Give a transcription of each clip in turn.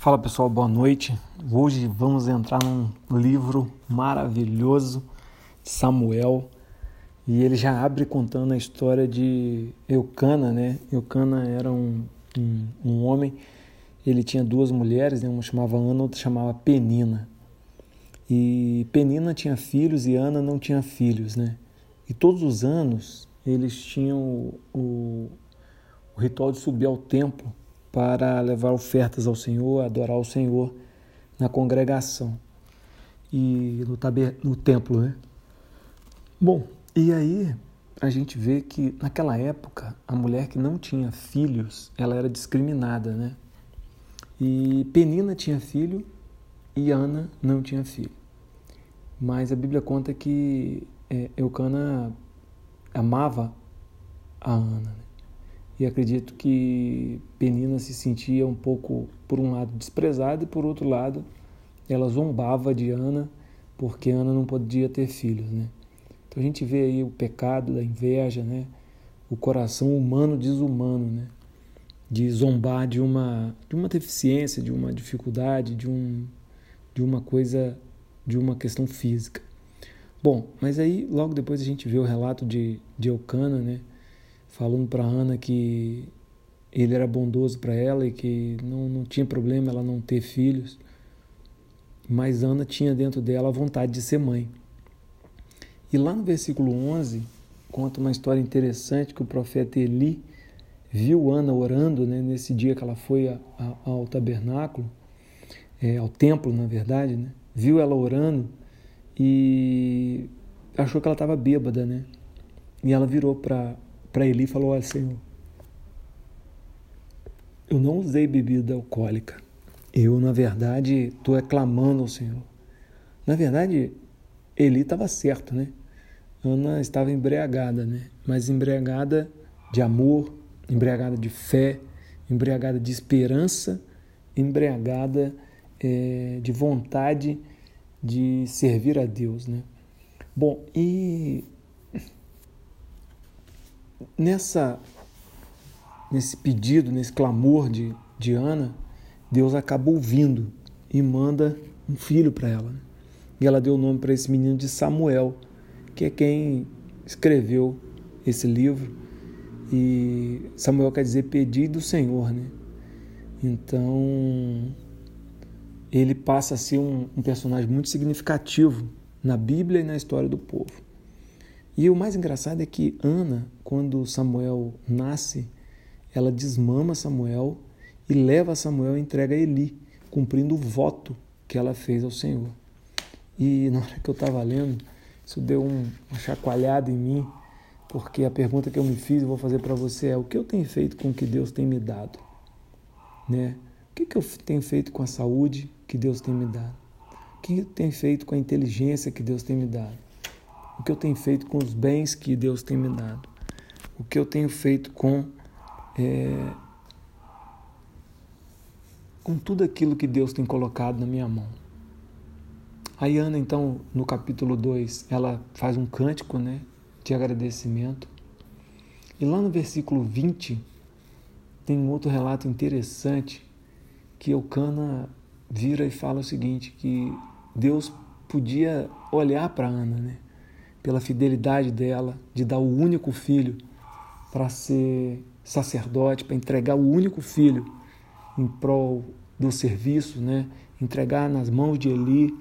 Fala pessoal, boa noite. Hoje vamos entrar num livro maravilhoso de Samuel e ele já abre contando a história de Eucana, né? Eucana era um, um, um homem, ele tinha duas mulheres, né? uma chamava Ana, outra chamava Penina. E Penina tinha filhos e Ana não tinha filhos, né? E todos os anos eles tinham o, o, o ritual de subir ao templo para levar ofertas ao Senhor, adorar o Senhor na congregação e no, taber, no templo, né? Bom, e aí a gente vê que naquela época a mulher que não tinha filhos, ela era discriminada, né? E Penina tinha filho e Ana não tinha filho. Mas a Bíblia conta que é, Eucana amava a Ana. Né? E acredito que Penina se sentia um pouco, por um lado, desprezada e por outro lado, ela zombava de Ana porque Ana não podia ter filhos, né? Então a gente vê aí o pecado da inveja, né? O coração humano desumano, né? De zombar de uma de uma deficiência, de uma dificuldade, de um de uma coisa, de uma questão física. Bom, mas aí logo depois a gente vê o relato de, de Eucana, né? Falando para Ana que ele era bondoso para ela e que não, não tinha problema ela não ter filhos. Mas Ana tinha dentro dela a vontade de ser mãe. E lá no versículo 11, conta uma história interessante que o profeta Eli viu Ana orando né, nesse dia que ela foi a, a, ao tabernáculo, é, ao templo, na verdade, né, viu ela orando e achou que ela estava bêbada, né? E ela virou para para Eli e falou: Olha, Senhor, eu não usei bebida alcoólica. Eu, na verdade, estou reclamando ao Senhor. Na verdade, Eli estava certo, né? Ana estava embriagada, né? Mas embriagada de amor, embriagada de fé, embriagada de esperança, embriagada é, de vontade de servir a Deus, né? Bom, e nessa nesse pedido, nesse clamor de, de Ana, Deus acaba ouvindo e manda um filho para ela. E ela deu o nome para esse menino de Samuel, que é quem escreveu esse livro. E Samuel quer dizer pedido do Senhor, né? Então, ele passa a ser um, um personagem muito significativo na Bíblia e na história do povo. E o mais engraçado é que Ana, quando Samuel nasce, ela desmama Samuel e leva Samuel e entrega a Eli, cumprindo o voto que ela fez ao Senhor. E na hora que eu estava lendo, isso deu um, uma chacoalhada em mim, porque a pergunta que eu me fiz e vou fazer para você é: o que eu tenho feito com o que Deus tem me dado? Né? O que, que eu tenho feito com a saúde que Deus tem me dado? O que eu tenho feito com a inteligência que Deus tem me dado? O que eu tenho feito com os bens que Deus tem me dado, o que eu tenho feito com, é, com tudo aquilo que Deus tem colocado na minha mão. A Ana, então, no capítulo 2, ela faz um cântico né, de agradecimento. E lá no versículo 20, tem um outro relato interessante que Eucana vira e fala o seguinte, que Deus podia olhar para Ana, né? Pela fidelidade dela de dar o único filho para ser sacerdote, para entregar o único filho em prol do serviço, né? entregar nas mãos de Eli.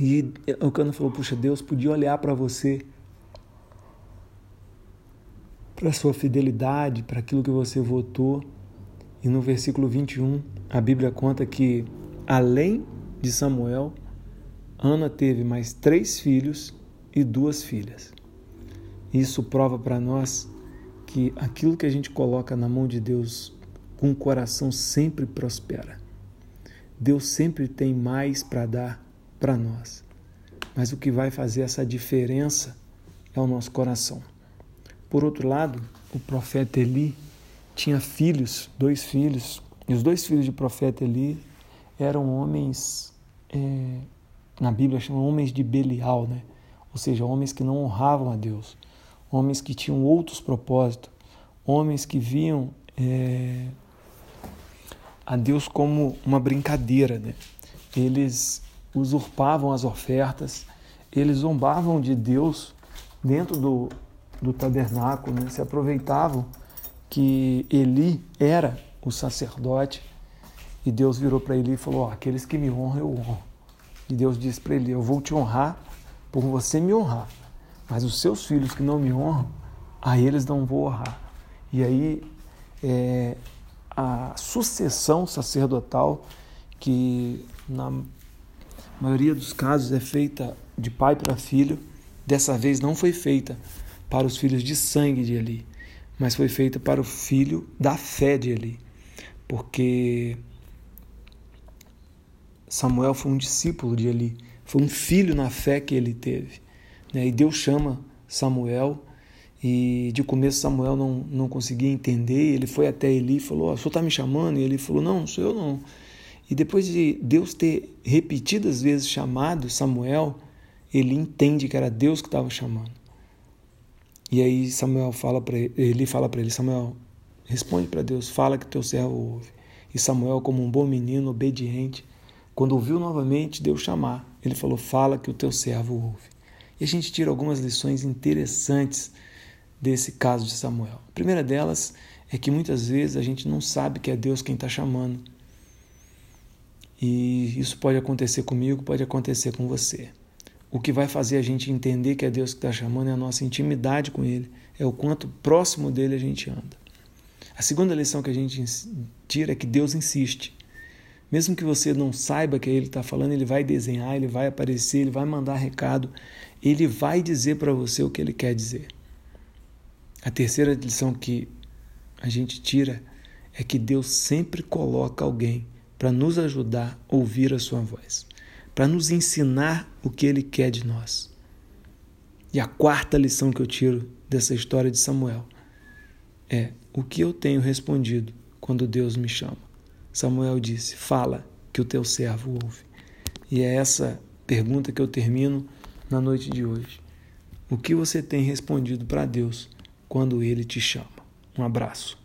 E o Cana falou: Puxa, Deus podia olhar para você, para sua fidelidade, para aquilo que você votou. E no versículo 21, a Bíblia conta que, além de Samuel, Ana teve mais três filhos e duas filhas. Isso prova para nós que aquilo que a gente coloca na mão de Deus com o coração sempre prospera. Deus sempre tem mais para dar para nós. Mas o que vai fazer essa diferença é o nosso coração. Por outro lado, o profeta Eli tinha filhos, dois filhos, e os dois filhos do profeta Eli eram homens, é, na Bíblia chamam homens de Belial, né? Ou seja, homens que não honravam a Deus, homens que tinham outros propósitos, homens que viam é, a Deus como uma brincadeira, né? Eles usurpavam as ofertas, eles zombavam de Deus dentro do, do tabernáculo, né? se aproveitavam que Eli era o sacerdote e Deus virou para Eli e falou: oh, aqueles que me honram, eu honro. E Deus disse para Eli: Eu vou te honrar por você me honrar, mas os seus filhos que não me honram, a eles não vou honrar. E aí é, a sucessão sacerdotal, que na maioria dos casos é feita de pai para filho, dessa vez não foi feita para os filhos de sangue de Eli, mas foi feita para o filho da fé de Eli, porque Samuel foi um discípulo de Eli, foi um filho na fé que ele teve. Né? E Deus chama Samuel e de começo Samuel não, não conseguia entender. Ele foi até Eli e falou: O senhor está me chamando? E ele falou: Não, sou eu não. E depois de Deus ter repetidas vezes chamado Samuel, ele entende que era Deus que estava chamando. E aí Samuel fala para ele fala para ele: Samuel, responde para Deus, fala que teu servo ouve. E Samuel, como um bom menino obediente, quando ouviu novamente Deus chamar, ele falou: Fala que o teu servo ouve. E a gente tira algumas lições interessantes desse caso de Samuel. A primeira delas é que muitas vezes a gente não sabe que é Deus quem está chamando. E isso pode acontecer comigo, pode acontecer com você. O que vai fazer a gente entender que é Deus que está chamando é a nossa intimidade com Ele, é o quanto próximo dele a gente anda. A segunda lição que a gente tira é que Deus insiste. Mesmo que você não saiba que Ele está falando, Ele vai desenhar, Ele vai aparecer, Ele vai mandar recado, Ele vai dizer para você o que Ele quer dizer. A terceira lição que a gente tira é que Deus sempre coloca alguém para nos ajudar a ouvir a sua voz, para nos ensinar o que ele quer de nós. E a quarta lição que eu tiro dessa história de Samuel é o que eu tenho respondido quando Deus me chama. Samuel disse: Fala, que o teu servo ouve. E é essa pergunta que eu termino na noite de hoje. O que você tem respondido para Deus quando ele te chama. Um abraço.